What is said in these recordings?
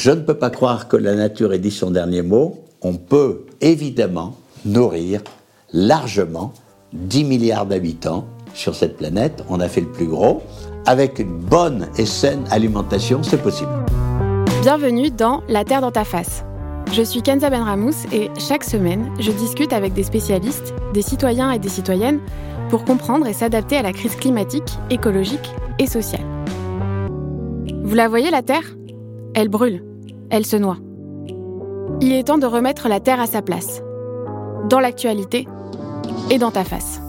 je ne peux pas croire que la nature ait dit son dernier mot. On peut évidemment nourrir largement 10 milliards d'habitants sur cette planète. On a fait le plus gros. Avec une bonne et saine alimentation, c'est possible. Bienvenue dans La Terre dans ta face. Je suis Kenza Benramous et chaque semaine, je discute avec des spécialistes, des citoyens et des citoyennes pour comprendre et s'adapter à la crise climatique, écologique et sociale. Vous la voyez, la Terre? Elle brûle, elle se noie. Il est temps de remettre la Terre à sa place, dans l'actualité et dans ta face.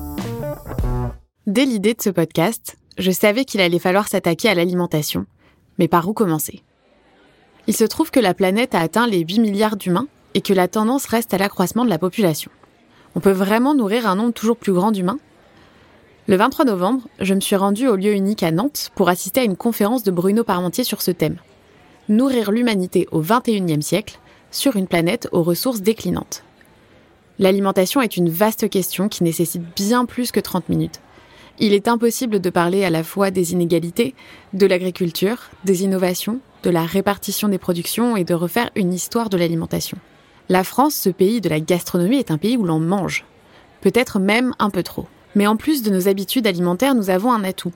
Dès l'idée de ce podcast, je savais qu'il allait falloir s'attaquer à l'alimentation. Mais par où commencer? Il se trouve que la planète a atteint les 8 milliards d'humains et que la tendance reste à l'accroissement de la population. On peut vraiment nourrir un nombre toujours plus grand d'humains? Le 23 novembre, je me suis rendue au lieu unique à Nantes pour assister à une conférence de Bruno Parmentier sur ce thème. Nourrir l'humanité au 21e siècle sur une planète aux ressources déclinantes. L'alimentation est une vaste question qui nécessite bien plus que 30 minutes. Il est impossible de parler à la fois des inégalités, de l'agriculture, des innovations, de la répartition des productions et de refaire une histoire de l'alimentation. La France, ce pays de la gastronomie, est un pays où l'on mange. Peut-être même un peu trop. Mais en plus de nos habitudes alimentaires, nous avons un atout.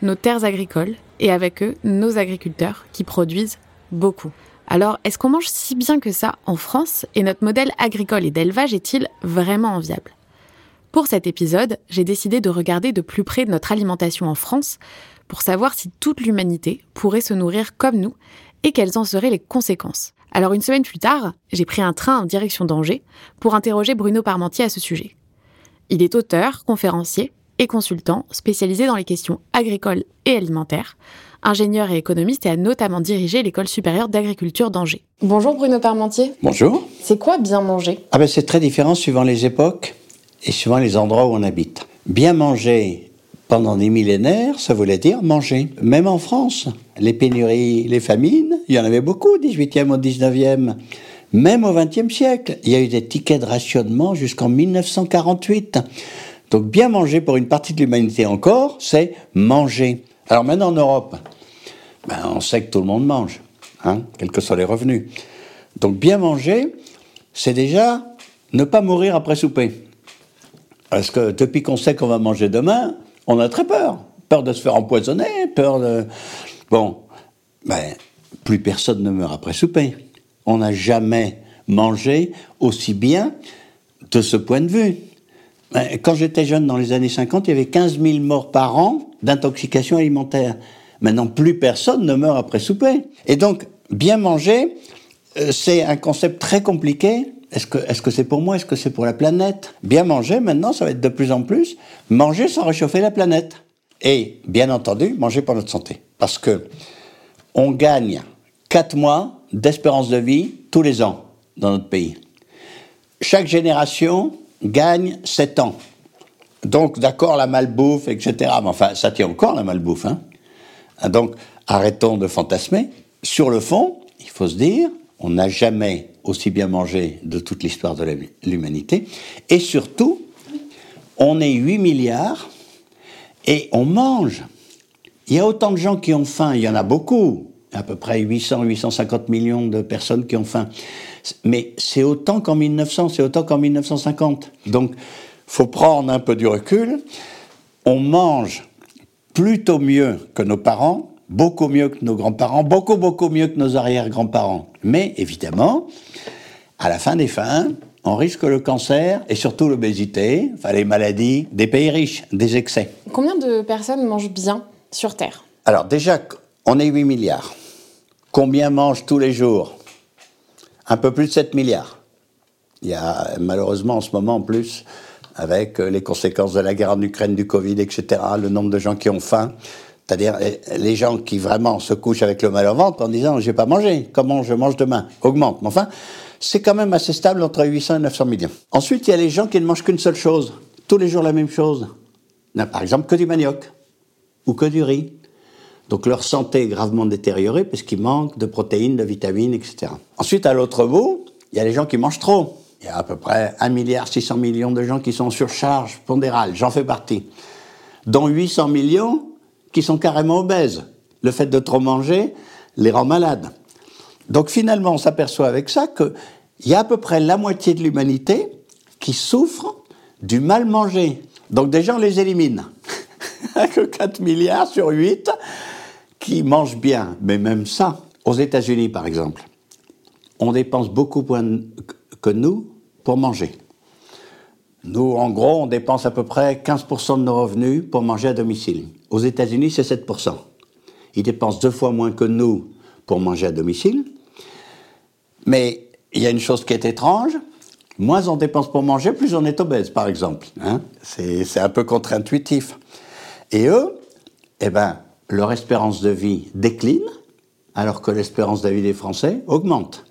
Nos terres agricoles, et avec eux, nos agriculteurs, qui produisent beaucoup. Alors, est-ce qu'on mange si bien que ça en France et notre modèle agricole et d'élevage est-il vraiment enviable? Pour cet épisode, j'ai décidé de regarder de plus près notre alimentation en France pour savoir si toute l'humanité pourrait se nourrir comme nous et quelles en seraient les conséquences. Alors une semaine plus tard, j'ai pris un train en direction d'Angers pour interroger Bruno Parmentier à ce sujet. Il est auteur, conférencier et consultant spécialisé dans les questions agricoles et alimentaires, ingénieur et économiste et a notamment dirigé l'école supérieure d'agriculture d'Angers. Bonjour Bruno Parmentier. Bonjour. C'est quoi bien manger? Ah ben c'est très différent suivant les époques et suivant les endroits où on habite. Bien manger pendant des millénaires, ça voulait dire manger. Même en France, les pénuries, les famines, il y en avait beaucoup au 18e, au 19e. Même au 20e siècle, il y a eu des tickets de rationnement jusqu'en 1948. Donc bien manger pour une partie de l'humanité encore, c'est manger. Alors maintenant en Europe, ben, on sait que tout le monde mange, hein, quels que soient les revenus. Donc bien manger, c'est déjà ne pas mourir après souper. Parce que depuis qu'on sait qu'on va manger demain, on a très peur. Peur de se faire empoisonner, peur de... Bon, ben, plus personne ne meurt après souper. On n'a jamais mangé aussi bien de ce point de vue. Ben, quand j'étais jeune, dans les années 50, il y avait 15 000 morts par an d'intoxication alimentaire. Maintenant, plus personne ne meurt après souper. Et donc, bien manger, euh, c'est un concept très compliqué est-ce que c'est pour moi? Est-ce que c'est pour la planète? Bien manger, maintenant, ça va être de plus en plus manger sans réchauffer la planète. Et bien entendu, manger pour notre santé, parce que on gagne 4 mois d'espérance de vie tous les ans dans notre pays. Chaque génération gagne 7 ans. Donc, d'accord, la malbouffe, etc. Mais enfin, ça tient encore la malbouffe. Hein Donc, arrêtons de fantasmer. Sur le fond, il faut se dire, on n'a jamais aussi bien mangé de toute l'histoire de l'humanité. Et surtout, on est 8 milliards et on mange. Il y a autant de gens qui ont faim, il y en a beaucoup, à peu près 800, 850 millions de personnes qui ont faim. Mais c'est autant qu'en 1900, c'est autant qu'en 1950. Donc, faut prendre un peu du recul. On mange plutôt mieux que nos parents, beaucoup mieux que nos grands-parents, beaucoup, beaucoup mieux que nos arrière-grands-parents. Mais évidemment, à la fin des fins, on risque le cancer et surtout l'obésité, enfin les maladies des pays riches, des excès. Combien de personnes mangent bien sur Terre? Alors déjà, on est 8 milliards. Combien mangent tous les jours? Un peu plus de 7 milliards. Il y a malheureusement en ce moment en plus, avec les conséquences de la guerre en Ukraine, du Covid, etc., le nombre de gens qui ont faim, c'est-à-dire les gens qui vraiment se couchent avec le mal au ventre en disant j'ai pas mangé, comment je mange demain? Augmente. Mais enfin, c'est quand même assez stable entre 800 et 900 millions. Ensuite, il y a les gens qui ne mangent qu'une seule chose, tous les jours la même chose. Par exemple, que du manioc ou que du riz. Donc leur santé est gravement détériorée parce qu'ils manquent de protéines, de vitamines, etc. Ensuite, à l'autre bout, il y a les gens qui mangent trop. Il y a à peu près 1 milliard 600 millions de gens qui sont en surcharge pondérale, j'en fais partie. Dont 800 millions qui sont carrément obèses. Le fait de trop manger les rend malades. Donc finalement, on s'aperçoit avec ça qu'il y a à peu près la moitié de l'humanité qui souffre du mal manger. Donc des gens les éliminent. que 4 milliards sur 8 qui mangent bien. Mais même ça, aux États-Unis par exemple, on dépense beaucoup moins que nous pour manger. Nous, en gros, on dépense à peu près 15% de nos revenus pour manger à domicile. Aux États-Unis, c'est 7%. Ils dépensent deux fois moins que nous pour manger à domicile. Mais il y a une chose qui est étrange. Moins on dépense pour manger, plus on est obèse, par exemple. Hein. c'est un peu contre-intuitif. Et eux, eh ben, leur espérance de vie décline, alors que l'espérance de vie des Français augmente.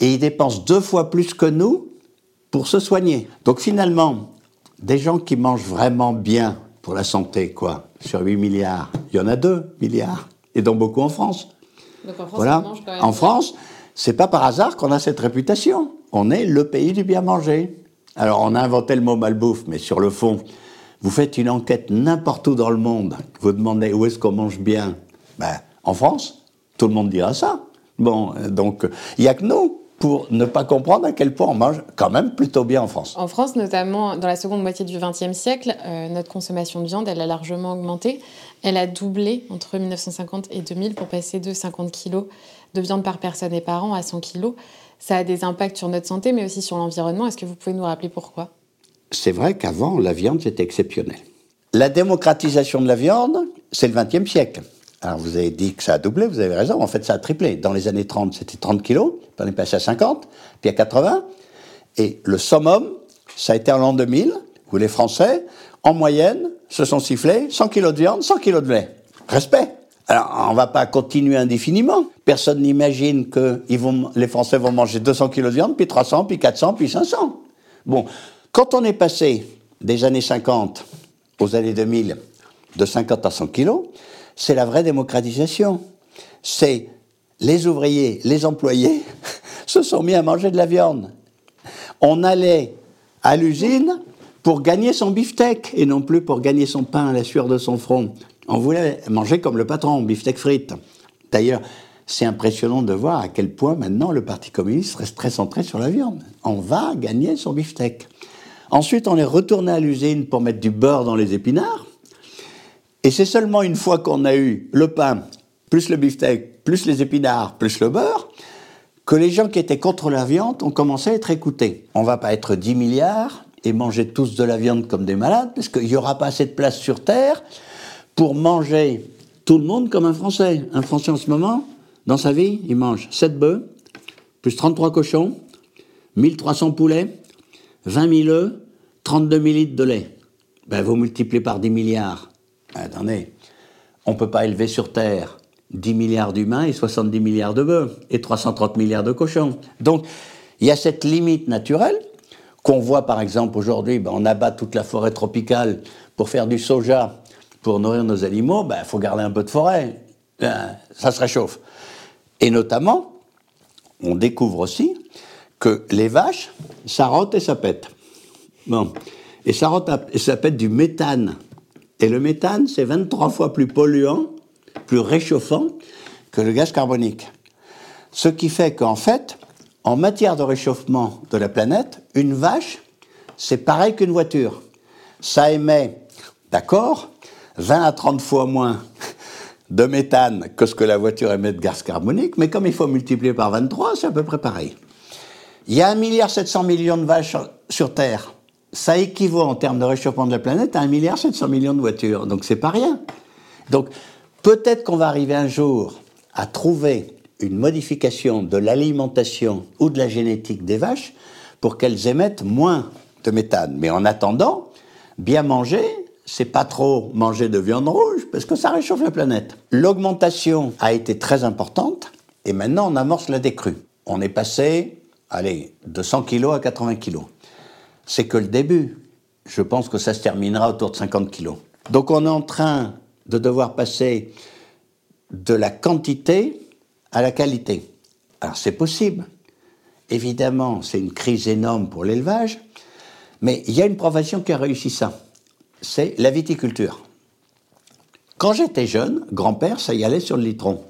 Et ils dépensent deux fois plus que nous pour se soigner. Donc finalement, des gens qui mangent vraiment bien pour la santé, quoi, sur 8 milliards, il y en a 2 milliards, et dont beaucoup en France. Donc en France, voilà. En France, c'est pas par hasard qu'on a cette réputation. On est le pays du bien manger. Alors on a inventé le mot malbouffe, mais sur le fond, vous faites une enquête n'importe où dans le monde, vous demandez où est-ce qu'on mange bien. Ben, en France, tout le monde dira ça. Bon, euh, donc il n'y a que nous pour ne pas comprendre à quel point on mange quand même plutôt bien en France. En France, notamment dans la seconde moitié du XXe siècle, euh, notre consommation de viande, elle a largement augmenté. Elle a doublé entre 1950 et 2000 pour passer de 50 kg de viande par personne et par an à 100 kg. Ça a des impacts sur notre santé, mais aussi sur l'environnement. Est-ce que vous pouvez nous rappeler pourquoi? C'est vrai qu'avant, la viande, c'était exceptionnel. La démocratisation de la viande, c'est le XXe siècle. Alors vous avez dit que ça a doublé, vous avez raison, en fait ça a triplé. Dans les années 30, c'était 30 kilos, puis on est passé à 50, puis à 80. Et le summum, ça a été en l'an 2000, où les Français, en moyenne, se sont sifflés 100 kilos de viande, 100 kilos de lait. Respect. Alors, on ne va pas continuer indéfiniment. Personne n'imagine que les Français vont manger 200 kilos de viande, puis 300, puis 400, puis 500. Bon, quand on est passé des années 50 aux années 2000, de 50 à 100 kilos, c'est la vraie démocratisation. C'est les ouvriers, les employés se sont mis à manger de la viande. On allait à l'usine pour gagner son beefsteak et non plus pour gagner son pain à la sueur de son front. On voulait manger comme le patron, beefsteak frites. D'ailleurs, c'est impressionnant de voir à quel point maintenant le Parti communiste reste très centré sur la viande. On va gagner son beefsteak. Ensuite, on est retourné à l'usine pour mettre du beurre dans les épinards. Et c'est seulement une fois qu'on a eu le pain, plus le beefsteak, plus les épinards, plus le beurre, que les gens qui étaient contre la viande ont commencé à être écoutés. On va pas être 10 milliards et manger tous de la viande comme des malades, parce qu'il n'y aura pas assez de place sur Terre pour manger tout le monde comme un Français. Un Français en ce moment, dans sa vie, il mange 7 bœufs, plus 33 cochons, 1300 poulets, 20 000 œufs, 32 000 litres de lait. Ben, vous multipliez par 10 milliards. Attendez, on ne peut pas élever sur Terre 10 milliards d'humains et 70 milliards de bœufs et 330 milliards de cochons. Donc, il y a cette limite naturelle qu'on voit par exemple aujourd'hui, ben, on abat toute la forêt tropicale pour faire du soja, pour nourrir nos animaux, il ben, faut garder un peu de forêt, ben, ça se réchauffe. Et notamment, on découvre aussi que les vaches, ça rote et ça pète. Bon. Et ça et ça pète du méthane. Et le méthane, c'est 23 fois plus polluant, plus réchauffant que le gaz carbonique. Ce qui fait qu'en fait, en matière de réchauffement de la planète, une vache, c'est pareil qu'une voiture. Ça émet, d'accord, 20 à 30 fois moins de méthane que ce que la voiture émet de gaz carbonique, mais comme il faut multiplier par 23, c'est à peu près pareil. Il y a 1,7 milliard de vaches sur Terre ça équivaut en termes de réchauffement de la planète à 1,7 milliard de voitures. Donc c'est pas rien. Donc peut-être qu'on va arriver un jour à trouver une modification de l'alimentation ou de la génétique des vaches pour qu'elles émettent moins de méthane. Mais en attendant, bien manger, c'est pas trop manger de viande rouge parce que ça réchauffe la planète. L'augmentation a été très importante et maintenant on amorce la décrue. On est passé, allez, de 100 kg à 80 kg c'est que le début. Je pense que ça se terminera autour de 50 kilos. Donc on est en train de devoir passer de la quantité à la qualité. Alors c'est possible. Évidemment, c'est une crise énorme pour l'élevage, mais il y a une profession qui a réussi ça. C'est la viticulture. Quand j'étais jeune, grand-père, ça y allait sur le litron.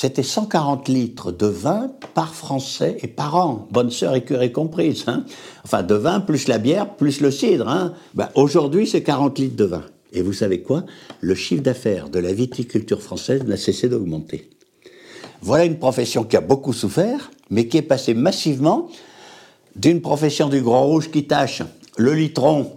C'était 140 litres de vin par Français et par an, bonne sœur et curé comprise. Hein. Enfin, de vin plus la bière plus le cidre. Hein. Ben, Aujourd'hui, c'est 40 litres de vin. Et vous savez quoi? Le chiffre d'affaires de la viticulture française n'a cessé d'augmenter. Voilà une profession qui a beaucoup souffert, mais qui est passée massivement d'une profession du grand rouge qui tâche le litron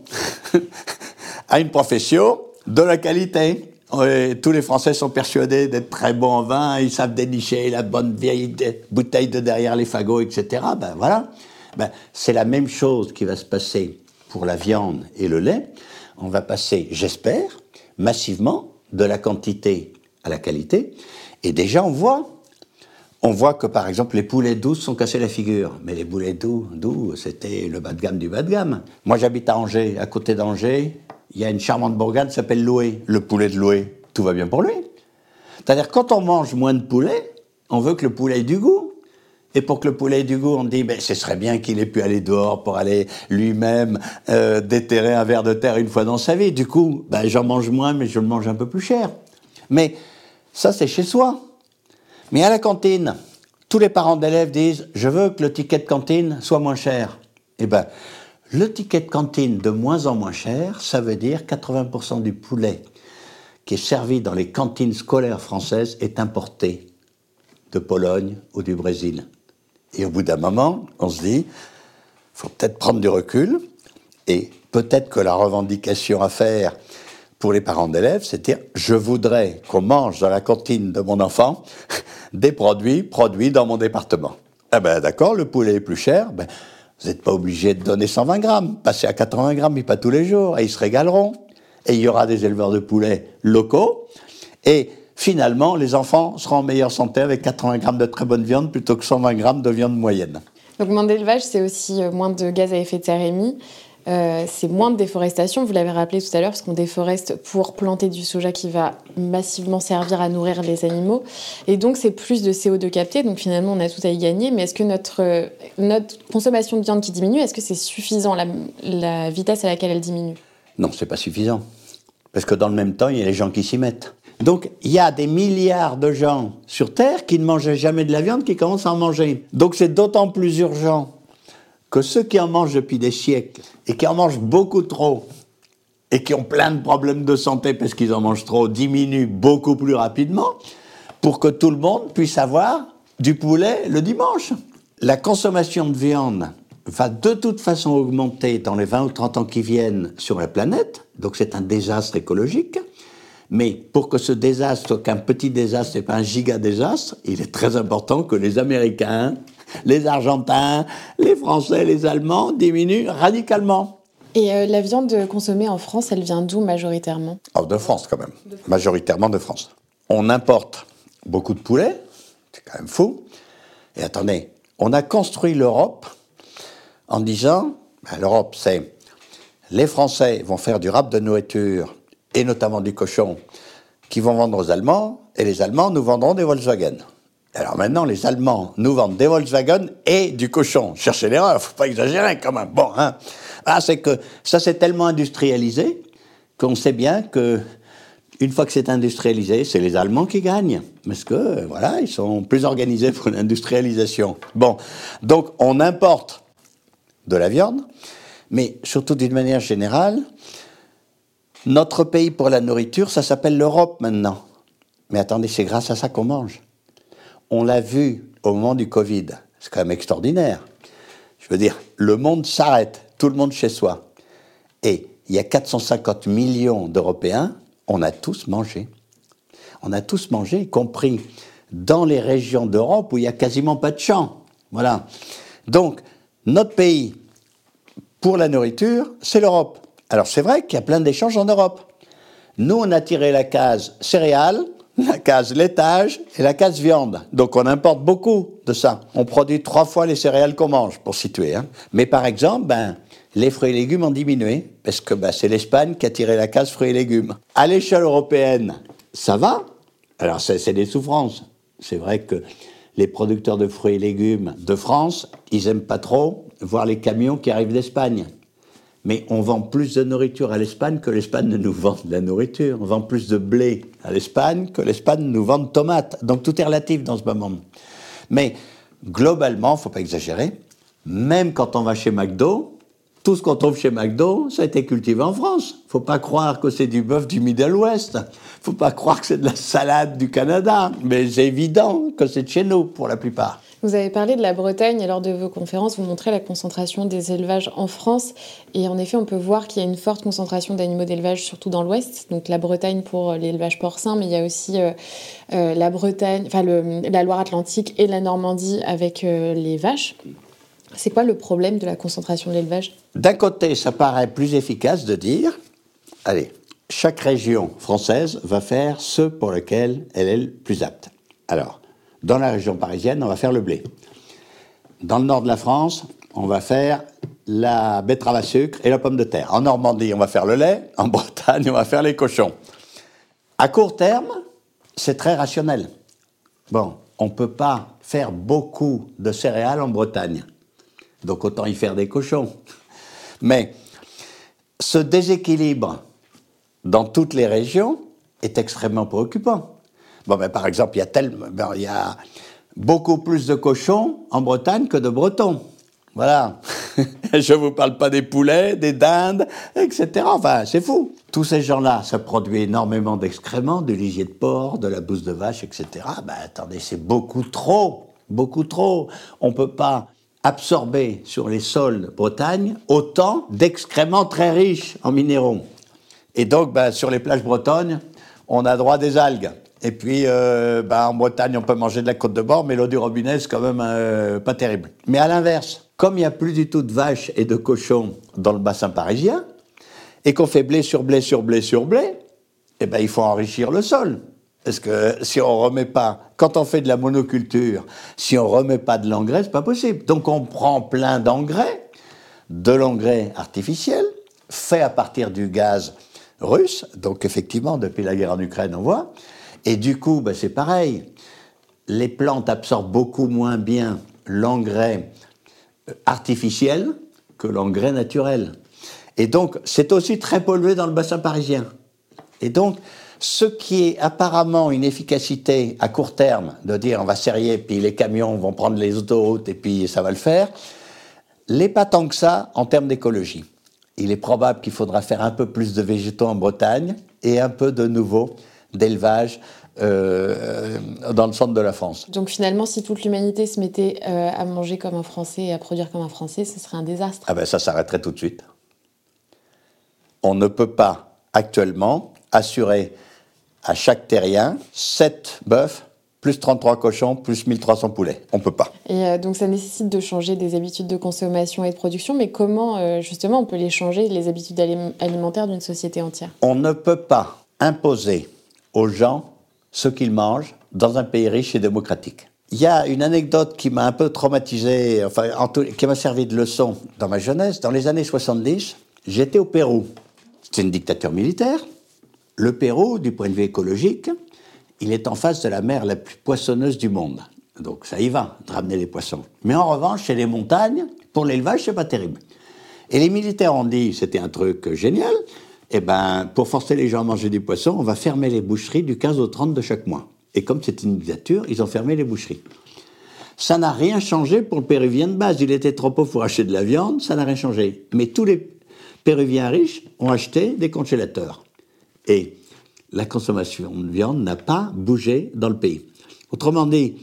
à une profession de la qualité. Tous les Français sont persuadés d'être très bons en vin, ils savent dénicher la bonne vieille bouteille de derrière les fagots, etc. Ben voilà. Ben, c'est la même chose qui va se passer pour la viande et le lait. On va passer, j'espère, massivement de la quantité à la qualité. Et déjà, on voit on voit que par exemple les poulets doux sont cassés la figure. Mais les poulets doux, doux c'était le bas de gamme du bas de gamme. Moi j'habite à Angers, à côté d'Angers, il y a une charmante bourgade qui s'appelle Loué. Le poulet de Loué, tout va bien pour lui. C'est-à-dire quand on mange moins de poulet, on veut que le poulet ait du goût. Et pour que le poulet ait du goût, on dit, ben, ce serait bien qu'il ait pu aller dehors pour aller lui-même euh, déterrer un verre de terre une fois dans sa vie. Du coup, ben, j'en mange moins, mais je le mange un peu plus cher. Mais ça, c'est chez soi. Mais à la cantine, tous les parents d'élèves disent Je veux que le ticket de cantine soit moins cher. Eh bien, le ticket de cantine de moins en moins cher, ça veut dire 80% du poulet qui est servi dans les cantines scolaires françaises est importé de Pologne ou du Brésil. Et au bout d'un moment, on se dit, faut peut-être prendre du recul, et peut-être que la revendication à faire pour les parents d'élèves, dire, je voudrais qu'on mange dans la cantine de mon enfant des produits produits dans mon département. Eh ben d'accord, le poulet est plus cher, ben, vous n'êtes pas obligé de donner 120 grammes, passez à 80 grammes, mais pas tous les jours, et ils se régaleront. Et il y aura des éleveurs de poulets locaux, et finalement, les enfants seront en meilleure santé avec 80 grammes de très bonne viande plutôt que 120 grammes de viande moyenne. Donc moins d'élevage, c'est aussi euh, moins de gaz à effet de serre émis. Euh, c'est moins de déforestation, vous l'avez rappelé tout à l'heure, parce qu'on déforeste pour planter du soja qui va massivement servir à nourrir les animaux. Et donc, c'est plus de CO2 capté, donc finalement, on a tout à y gagner. Mais est-ce que notre, euh, notre consommation de viande qui diminue, est-ce que c'est suffisant, la, la, vitesse à laquelle elle diminue? Non, c'est pas suffisant. Parce que dans le même temps, il y a les gens qui s'y mettent. Donc, il y a des milliards de gens sur Terre qui ne mangeaient jamais de la viande, qui commencent à en manger. Donc, c'est d'autant plus urgent que ceux qui en mangent depuis des siècles et qui en mangent beaucoup trop et qui ont plein de problèmes de santé parce qu'ils en mangent trop diminuent beaucoup plus rapidement pour que tout le monde puisse avoir du poulet le dimanche. La consommation de viande va de toute façon augmenter dans les 20 ou 30 ans qui viennent sur la planète, donc c'est un désastre écologique. Mais pour que ce désastre qu'un petit désastre et pas un giga désastre, il est très important que les Américains, les Argentins, les Français, les Allemands diminuent radicalement. Et euh, la viande consommée en France, elle vient d'où majoritairement? Oh, De France quand même, majoritairement de France. On importe beaucoup de poulets, c'est quand même fou. Et attendez, on a construit l'Europe en disant, ben, l'Europe c'est les Français vont faire du rap de nourriture, et notamment du cochon, qui vont vendre aux Allemands, et les Allemands nous vendront des Volkswagen. Alors maintenant, les Allemands nous vendent des Volkswagen et du cochon. Cherchez l'erreur, faut pas exagérer quand même. Bon, hein. Ah, c'est que ça s'est tellement industrialisé qu'on sait bien que une fois que c'est industrialisé, c'est les Allemands qui gagnent. Parce que, voilà, ils sont plus organisés pour l'industrialisation. Bon. Donc, on importe de la viande, mais surtout d'une manière générale, notre pays pour la nourriture, ça s'appelle l'Europe maintenant. Mais attendez, c'est grâce à ça qu'on mange on l'a vu au moment du Covid. C'est quand même extraordinaire. Je veux dire, le monde s'arrête, tout le monde chez soi. Et il y a 450 millions d'Européens, on a tous mangé. On a tous mangé, y compris dans les régions d'Europe où il n'y a quasiment pas de champs. Voilà. Donc, notre pays, pour la nourriture, c'est l'Europe. Alors, c'est vrai qu'il y a plein d'échanges en Europe. Nous, on a tiré la case céréales, la case laitage et la case viande. Donc on importe beaucoup de ça. On produit trois fois les céréales qu'on mange, pour situer. Hein. Mais par exemple, ben, les fruits et légumes ont diminué, parce que ben, c'est l'Espagne qui a tiré la case fruits et légumes. À l'échelle européenne, ça va. Alors c'est des souffrances. C'est vrai que les producteurs de fruits et légumes de France, ils aiment pas trop voir les camions qui arrivent d'Espagne. Mais on vend plus de nourriture à l'Espagne que l'Espagne ne nous vend de la nourriture. On vend plus de blé à l'Espagne que l'Espagne nous vend de tomates. Donc tout est relatif dans ce moment. Mais globalement, faut pas exagérer, même quand on va chez McDo, tout ce qu'on trouve chez McDo, ça a été cultivé en France. Faut pas croire que c'est du bœuf du Middle West. Faut pas croire que c'est de la salade du Canada. Mais c'est évident que c'est de chez nous pour la plupart. Vous avez parlé de la Bretagne et lors de vos conférences, vous montrez la concentration des élevages en France. Et en effet, on peut voir qu'il y a une forte concentration d'animaux d'élevage, surtout dans l'Ouest. Donc la Bretagne pour l'élevage porcin, mais il y a aussi euh, euh, la Bretagne, enfin la Loire-Atlantique et la Normandie avec euh, les vaches. C'est quoi le problème de la concentration de l'élevage? D'un côté, ça paraît plus efficace de dire, allez, chaque région française va faire ce pour lequel elle est le plus apte. Alors, dans la région parisienne, on va faire le blé. Dans le nord de la France, on va faire la betterave à sucre et la pomme de terre. En Normandie, on va faire le lait. En Bretagne, on va faire les cochons. À court terme, c'est très rationnel. Bon, on ne peut pas faire beaucoup de céréales en Bretagne. Donc autant y faire des cochons. Mais ce déséquilibre dans toutes les régions est extrêmement préoccupant. Bon, mais par exemple, il y a, ben, il y a beaucoup plus de cochons en Bretagne que de Bretons. Voilà. Je ne vous parle pas des poulets, des dindes, etc. Enfin, c'est fou. Tous ces gens-là, ça produit énormément d'excréments, de lisier de porc, de la bouse de vache, etc. Ben, attendez, c'est beaucoup trop. Beaucoup trop. On ne peut pas absorber sur les sols Bretagne autant d'excréments très riches en minéraux. Et donc, ben, sur les plages bretonnes, on a droit des algues. Et puis, euh, bah, en Bretagne, on peut manger de la côte de bord, mais l'eau du robinet, c'est quand même euh, pas terrible. Mais à l'inverse, comme il n'y a plus du tout de vaches et de cochons dans le bassin parisien, et qu'on fait blé sur blé sur blé sur blé, eh ben, il faut enrichir le sol. Parce que si on remet pas, quand on fait de la monoculture, si on remet pas de l'engrais, c'est pas possible. Donc on prend plein d'engrais, de l'engrais artificiel, fait à partir du gaz russe. Donc effectivement, depuis la guerre en Ukraine, on voit. Et du coup, ben, c'est pareil. Les plantes absorbent beaucoup moins bien l'engrais euh, artificiel que l'engrais naturel. Et donc, c'est aussi très pollué dans le bassin parisien. Et donc, ce qui est apparemment une efficacité à court terme, de dire on va serrer, puis les camions vont prendre les autoroutes et puis ça va le faire, n'est pas tant que ça en termes d'écologie. Il est probable qu'il faudra faire un peu plus de végétaux en Bretagne et un peu de nouveau d'élevage euh, dans le centre de la France. Donc finalement, si toute l'humanité se mettait euh, à manger comme un Français et à produire comme un Français, ce serait un désastre. Ah ben ça s'arrêterait tout de suite. On ne peut pas actuellement assurer à chaque terrien 7 bœufs plus 33 cochons, plus 1300 poulets. On ne peut pas. Et euh, donc ça nécessite de changer des habitudes de consommation et de production, mais comment justement on peut les changer, les habitudes alimentaires d'une société entière? On ne peut pas imposer aux gens ce qu'ils mangent dans un pays riche et démocratique. Il y a une anecdote qui m'a un peu traumatisé, enfin, qui m'a servi de leçon dans ma jeunesse. Dans les années 70, j'étais au Pérou. C'est une dictature militaire. Le Pérou, du point de vue écologique, il est en face de la mer la plus poissonneuse du monde. Donc ça y va, de ramener les poissons. Mais en revanche, chez les montagnes, pour l'élevage, c'est pas terrible. Et les militaires ont dit, c'était un truc génial, eh ben, pour forcer les gens à manger du poisson, on va fermer les boucheries du 15 au 30 de chaque mois. Et comme c'est une dictature, ils ont fermé les boucheries. Ça n'a rien changé pour le Péruvien de base. Il était trop pauvre pour acheter de la viande, ça n'a rien changé. Mais tous les Péruviens riches ont acheté des congélateurs. Et la consommation de viande n'a pas bougé dans le pays. Autrement dit,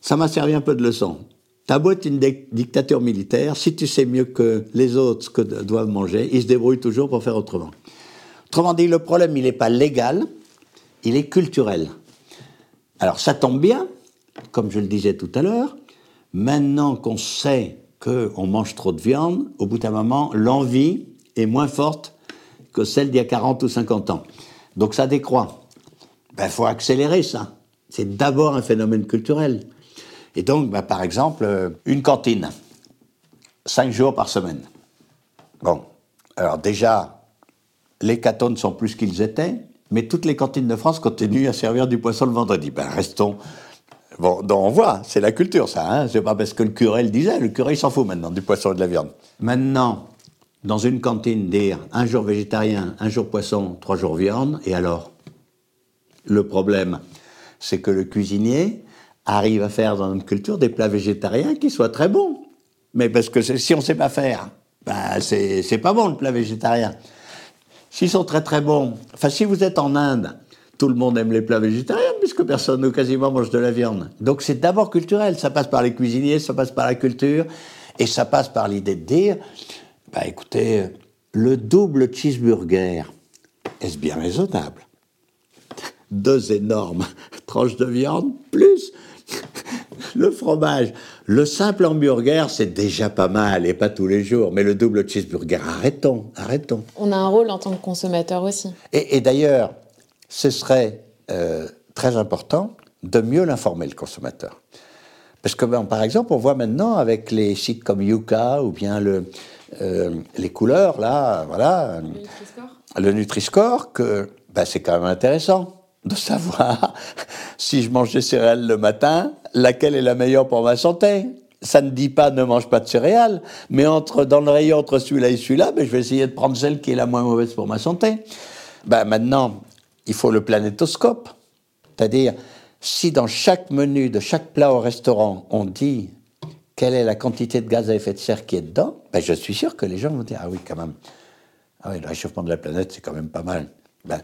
ça m'a servi un peu de leçon. Ta boîte une dictature militaire, si tu sais mieux que les autres ce que doivent manger, ils se débrouillent toujours pour faire autrement. Autrement dit, le problème, il n'est pas légal, il est culturel. Alors ça tombe bien, comme je le disais tout à l'heure, maintenant qu'on sait qu'on mange trop de viande, au bout d'un moment, l'envie est moins forte que celle d'il y a 40 ou 50 ans. Donc ça décroît. Il ben, faut accélérer ça. C'est d'abord un phénomène culturel. Et donc, ben, par exemple, euh, une cantine, cinq jours par semaine. Bon, alors déjà, les catones sont plus qu'ils étaient, mais toutes les cantines de France continuent à servir du poisson le vendredi. Ben, restons. Bon, on voit, c'est la culture, ça. Hein c'est pas parce que le curé le disait. Le curé, il s'en fout maintenant du poisson et de la viande. Maintenant, dans une cantine dire un jour végétarien, un jour poisson, trois jours viande, et alors Le problème, c'est que le cuisinier arrive à faire dans notre culture des plats végétariens qui soient très bons. Mais parce que si on ne sait pas faire, ben c'est pas bon le plat végétarien. S'ils sont très très bons, enfin si vous êtes en Inde, tout le monde aime les plats végétariens puisque personne ou quasiment mange de la viande. Donc c'est d'abord culturel, ça passe par les cuisiniers, ça passe par la culture et ça passe par l'idée de dire, bah écoutez, le double cheeseburger, est-ce bien raisonnable? Deux énormes tranches de viande plus le fromage. Le simple hamburger, c'est déjà pas mal, et pas tous les jours. Mais le double cheeseburger, arrêtons, arrêtons. On a un rôle en tant que consommateur aussi. Et, d'ailleurs, ce serait euh, très important de mieux l'informer, le consommateur. Parce que, ben, par exemple, on voit maintenant avec les sites comme Yuka ou bien le, euh, les couleurs, là, voilà, le Nutri-Score, que ben, c'est quand même intéressant de savoir si je mange des céréales le matin, laquelle est la meilleure pour ma santé. Ça ne dit pas ne mange pas de céréales, mais entre, dans le rayon entre celui-là et celui-là, ben, je vais essayer de prendre celle qui est la moins mauvaise pour ma santé. Ben, maintenant, il faut le planétoscope. C'est-à-dire, si dans chaque menu de chaque plat au restaurant, on dit quelle est la quantité de gaz à effet de serre qui est dedans, ben, je suis sûr que les gens vont dire Ah oui, quand même. Ah oui, le réchauffement de la planète, c'est quand même pas mal. Ben,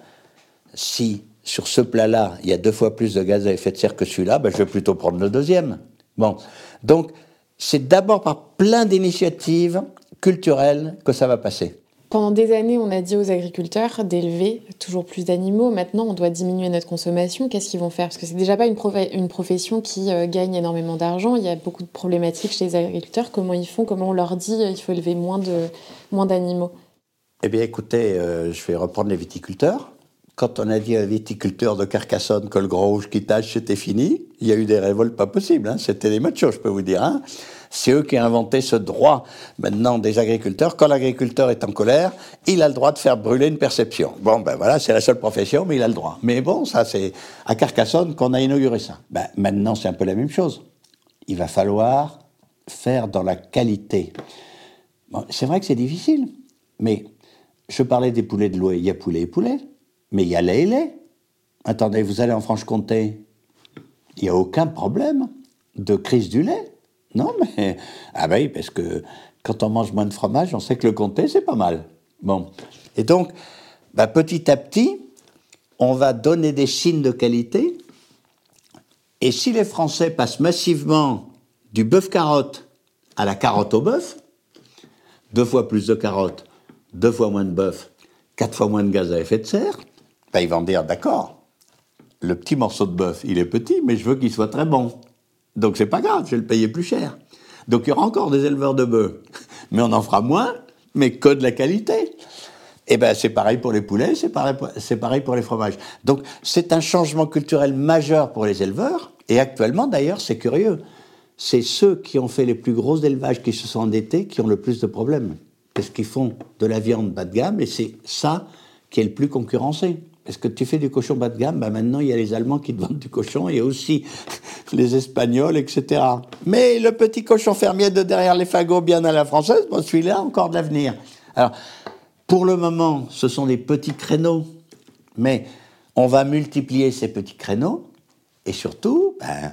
si sur ce plat-là, il y a deux fois plus de gaz à effet de serre que celui-là, ben, je vais plutôt prendre le deuxième. Bon. Donc, c'est d'abord par plein d'initiatives culturelles que ça va passer. Pendant des années, on a dit aux agriculteurs d'élever toujours plus d'animaux. Maintenant, on doit diminuer notre consommation. Qu'est-ce qu'ils vont faire? Parce que c'est déjà pas une, une profession qui euh, gagne énormément d'argent. Il y a beaucoup de problématiques chez les agriculteurs. Comment ils font? Comment on leur dit qu'il faut élever moins d'animaux moins Eh bien, écoutez, euh, je vais reprendre les viticulteurs quand on a dit à viticulteur de Carcassonne que le gros rouge qui tâche, c'était fini, il y a eu des révoltes pas possibles. Hein. C'était des machos, je peux vous dire. Hein. C'est eux qui ont inventé ce droit maintenant des agriculteurs. Quand l'agriculteur est en colère, il a le droit de faire brûler une perception. Bon, ben voilà, c'est la seule profession, mais il a le droit. Mais bon, ça, c'est à Carcassonne qu'on a inauguré ça. Ben, maintenant, c'est un peu la même chose. Il va falloir faire dans la qualité. C'est vrai que c'est difficile, mais je parlais des poulets de l'eau, il y a poulet et poulet. Mais il y a et lait. Attendez, vous allez en Franche-Comté, il n'y a aucun problème de crise du lait. Non, mais. Ah ben oui, parce que quand on mange moins de fromage, on sait que le comté, c'est pas mal. Bon. Et donc, bah, petit à petit, on va donner des signes de qualité. Et si les Français passent massivement du bœuf carotte à la carotte au bœuf, deux fois plus de carottes, deux fois moins de bœuf, quatre fois moins de gaz à effet de serre, vont dire d'accord, le petit morceau de bœuf, il est petit, mais je veux qu'il soit très bon. Donc c'est pas grave, je vais le payer plus cher. Donc il y aura encore des éleveurs de bœufs, mais on en fera moins, mais que de la qualité. Eh ben c'est pareil pour les poulets, c'est pareil pour les fromages. Donc c'est un changement culturel majeur pour les éleveurs. Et actuellement, d'ailleurs, c'est curieux. C'est ceux qui ont fait les plus gros élevages, qui se sont endettés, qui ont le plus de problèmes. Parce qu'ils font de la viande bas de gamme, et c'est ça qui est le plus concurrencé. Est-ce que tu fais du cochon bas de gamme? Ben Maintenant, il y a les Allemands qui te vendent du cochon et aussi les Espagnols, etc. Mais le petit cochon fermier de derrière les fagots, bien à la française, bon, celui-là, encore de l'avenir. Alors, pour le moment, ce sont des petits créneaux, mais on va multiplier ces petits créneaux et surtout, ben,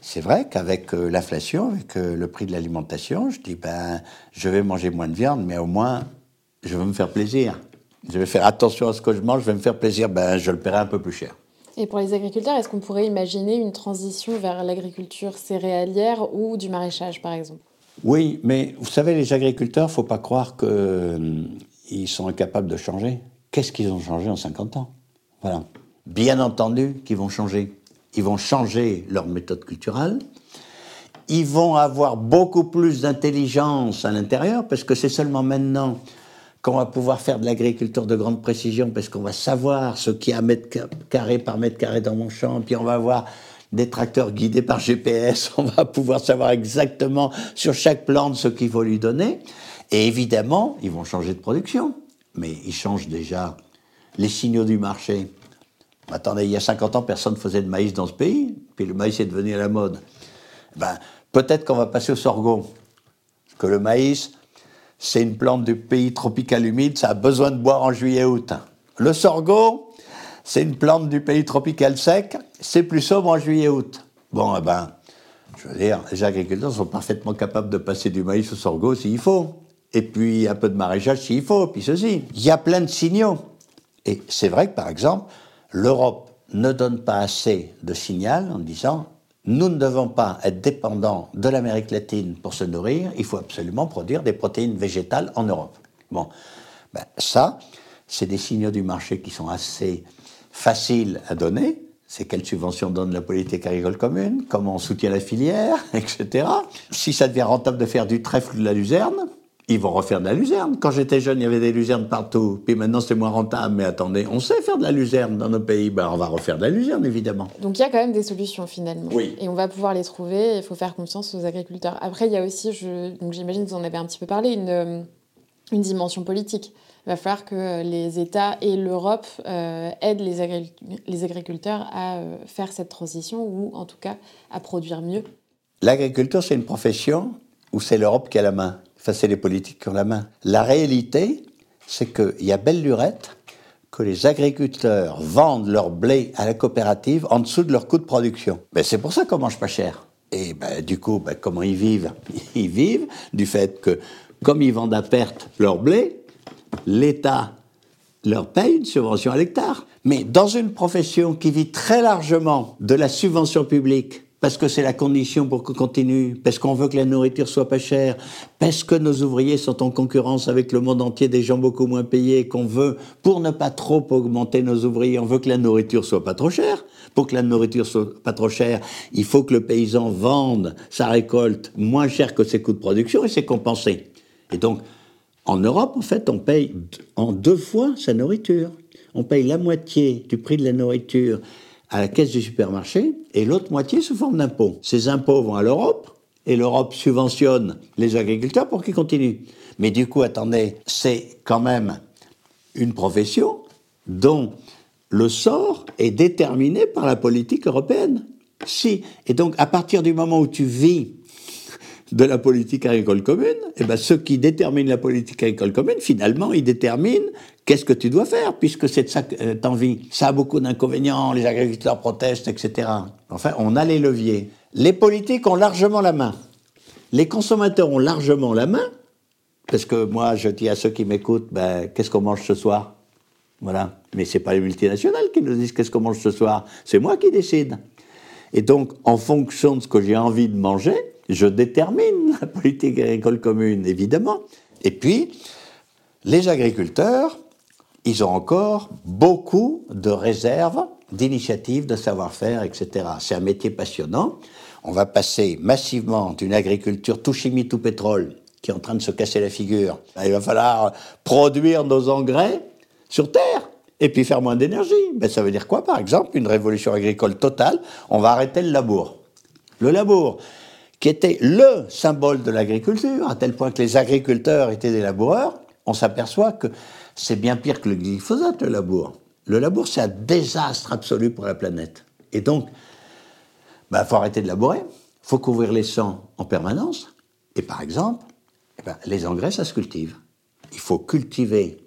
c'est vrai qu'avec euh, l'inflation, avec euh, le prix de l'alimentation, je dis, ben, je vais manger moins de viande, mais au moins, je veux me faire plaisir je vais faire attention à ce que je mange, je vais me faire plaisir, ben, je le paierai un peu plus cher. Et pour les agriculteurs, est-ce qu'on pourrait imaginer une transition vers l'agriculture céréalière ou du maraîchage, par exemple? Oui, mais vous savez, les agriculteurs, il ne faut pas croire qu'ils euh, sont incapables de changer. Qu'est-ce qu'ils ont changé en 50 ans? Voilà. Bien entendu qu'ils vont changer. Ils vont changer leur méthode culturelle. Ils vont avoir beaucoup plus d'intelligence à l'intérieur, parce que c'est seulement maintenant qu'on va pouvoir faire de l'agriculture de grande précision parce qu'on va savoir ce qu'il y a mètre carré par mètre carré dans mon champ, puis on va avoir des tracteurs guidés par GPS, on va pouvoir savoir exactement sur chaque plante ce qu'il faut lui donner. Et évidemment, ils vont changer de production, mais ils changent déjà les signaux du marché. Attendez, il y a 50 ans, personne ne faisait de maïs dans ce pays, puis le maïs est devenu à la mode. Ben, peut-être qu'on va passer au sorgho, que le maïs, c'est une plante du pays tropical humide, ça a besoin de boire en juillet-août. Le sorgho, c'est une plante du pays tropical sec, c'est plus sobre en juillet-août. Bon, eh ben, je veux dire, les agriculteurs sont parfaitement capables de passer du maïs au sorgho s'il faut. Et puis un peu de maraîchage s'il faut, puis ceci. Il y a plein de signaux. Et c'est vrai que, par exemple, l'Europe ne donne pas assez de signal en disant nous ne devons pas être dépendants de l'Amérique latine pour se nourrir, il faut absolument produire des protéines végétales en Europe. Bon, ben, ça, c'est des signaux du marché qui sont assez faciles à donner. C'est quelle subvention donne la politique agricole commune, comment on soutient la filière, etc. Si ça devient rentable de faire du trèfle ou de la luzerne, ils vont refaire de la luzerne. Quand j'étais jeune, il y avait des luzernes partout. Puis maintenant, c'est moins rentable. Mais attendez, on sait faire de la luzerne dans nos pays. Ben, on va refaire de la luzerne, évidemment. Donc il y a quand même des solutions finalement. Oui. Et on va pouvoir les trouver. Il faut faire confiance aux agriculteurs. Après, il y a aussi, je... donc j'imagine que vous en avez un petit peu parlé, une, euh, une dimension politique. Il va falloir que les États et l'Europe euh, aident les, les, agriculteurs à euh, faire cette transition ou en tout cas à produire mieux. L'agriculture, c'est une profession où c'est l'Europe qui a la main c'est les politiques qui ont la main. La réalité, c'est qu'il y a belle lurette que les agriculteurs vendent leur blé à la coopérative en dessous de leur coût de production. Ben, c'est pour ça qu'on mange pas cher. Et ben, du coup, ben, comment ils vivent? Ils vivent du fait que, comme ils vendent à perte leur blé, l'État leur paye une subvention à l'hectare. Mais dans une profession qui vit très largement de la subvention publique, parce que c'est la condition pour qu'on continue, parce qu'on veut que la nourriture soit pas chère, parce que nos ouvriers sont en concurrence avec le monde entier, des gens beaucoup moins payés, qu'on veut, pour ne pas trop augmenter nos ouvriers, on veut que la nourriture soit pas trop chère. Pour que la nourriture soit pas trop chère, il faut que le paysan vende sa récolte moins cher que ses coûts de production et c'est compensé. Et donc, en Europe, en fait, on paye en deux fois sa nourriture. On paye la moitié du prix de la nourriture à la caisse du supermarché et l'autre moitié sous forme d'impôts. Ces impôts vont à l'Europe et l'Europe subventionne les agriculteurs pour qu'ils continuent. Mais du coup, attendez, c'est quand même une profession dont le sort est déterminé par la politique européenne. Si. Et donc, à partir du moment où tu vis de la politique agricole commune, eh ben, ceux qui déterminent la politique agricole commune, finalement, ils déterminent qu'est-ce que tu dois faire, puisque c'est de ça que tu envie. Ça a beaucoup d'inconvénients, les agriculteurs protestent, etc. Enfin, on a les leviers. Les politiques ont largement la main. Les consommateurs ont largement la main, parce que moi, je dis à ceux qui m'écoutent, ben, qu'est-ce qu'on mange ce soir? Voilà. Mais c'est pas les multinationales qui nous disent qu'est-ce qu'on mange ce soir, c'est moi qui décide. Et donc, en fonction de ce que j'ai envie de manger, je détermine la politique agricole commune, évidemment. Et puis, les agriculteurs, ils ont encore beaucoup de réserves, d'initiatives, de savoir-faire, etc. C'est un métier passionnant. On va passer massivement d'une agriculture tout chimie, tout pétrole, qui est en train de se casser la figure. Il va falloir produire nos engrais sur Terre et puis faire moins d'énergie. Ben, ça veut dire quoi, par exemple Une révolution agricole totale? On va arrêter le labour. Le labour, qui était le symbole de l'agriculture, à tel point que les agriculteurs étaient des laboureurs, on s'aperçoit que c'est bien pire que le glyphosate, le labour. Le labour, c'est un désastre absolu pour la planète. Et donc, il bah, faut arrêter de labourer, faut couvrir les champs en permanence. Et par exemple, eh ben, les engrais, ça se cultive. Il faut cultiver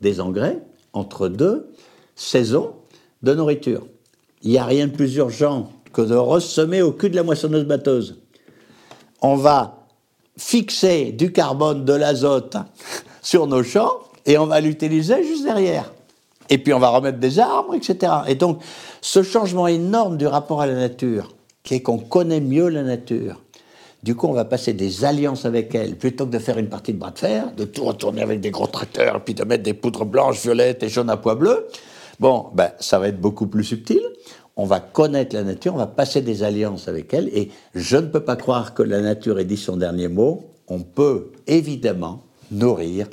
des engrais entre deux saisons de nourriture. Il n'y a rien de plus urgent que de ressemer au cul de la moissonneuse batteuse on va fixer du carbone, de l'azote sur nos champs et on va l'utiliser juste derrière. Et puis on va remettre des arbres, etc. Et donc ce changement énorme du rapport à la nature, qui est qu'on connaît mieux la nature, du coup, on va passer des alliances avec elle, plutôt que de faire une partie de bras de fer, de tout retourner avec des gros tracteurs, puis de mettre des poudres blanches, violettes et jaunes à pois bleus. Bon, ben, ça va être beaucoup plus subtil on va connaître la nature, on va passer des alliances avec elle, et je ne peux pas croire que la nature ait dit son dernier mot. On peut évidemment nourrir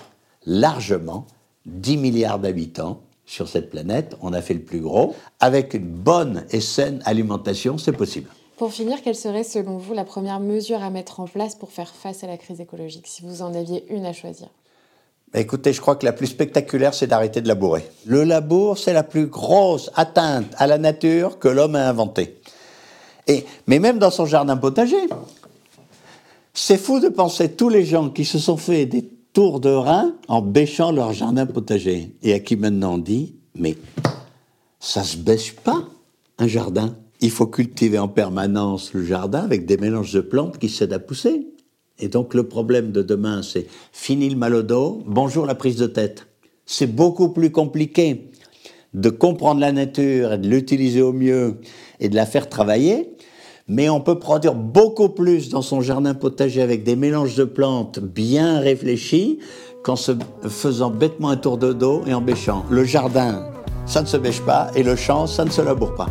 largement 10 milliards d'habitants sur cette planète, on a fait le plus gros. Avec une bonne et saine alimentation, c'est possible. Pour finir, quelle serait selon vous la première mesure à mettre en place pour faire face à la crise écologique, si vous en aviez une à choisir? Écoutez, je crois que la plus spectaculaire, c'est d'arrêter de labourer. Le labour, c'est la plus grosse atteinte à la nature que l'homme a inventée. Et, mais même dans son jardin potager, c'est fou de penser tous les gens qui se sont fait des tour de rein en bêchant leur jardin potager. Et à qui maintenant on dit, mais ça se bêche pas, un jardin. Il faut cultiver en permanence le jardin avec des mélanges de plantes qui s'aident à pousser. Et donc le problème de demain, c'est fini le mal au dos, bonjour la prise de tête. C'est beaucoup plus compliqué de comprendre la nature et de l'utiliser au mieux et de la faire travailler, mais on peut produire beaucoup plus dans son jardin potager avec des mélanges de plantes bien réfléchis qu'en se faisant bêtement un tour de dos et en bêchant. Le jardin, ça ne se bêche pas et le champ, ça ne se laboure pas.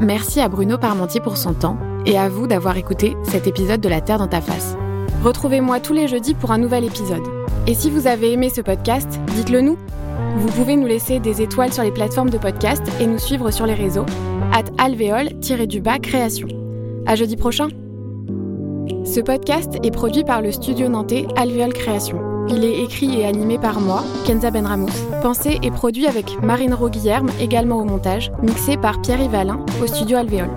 Merci à Bruno Parmentier pour son temps et à vous d'avoir écouté cet épisode de La Terre dans ta face. Retrouvez-moi tous les jeudis pour un nouvel épisode. Et si vous avez aimé ce podcast, dites-le nous. Vous pouvez nous laisser des étoiles sur les plateformes de podcast et nous suivre sur les réseaux at alvéole-du-bas création. À jeudi prochain. Ce podcast est produit par le studio nantais Alvéole Création. Il est écrit et animé par moi, Kenza Benramous. Pensé et produit avec Marine Roguillerme, également au montage, mixé par Pierre Yvalin au studio Alvéole.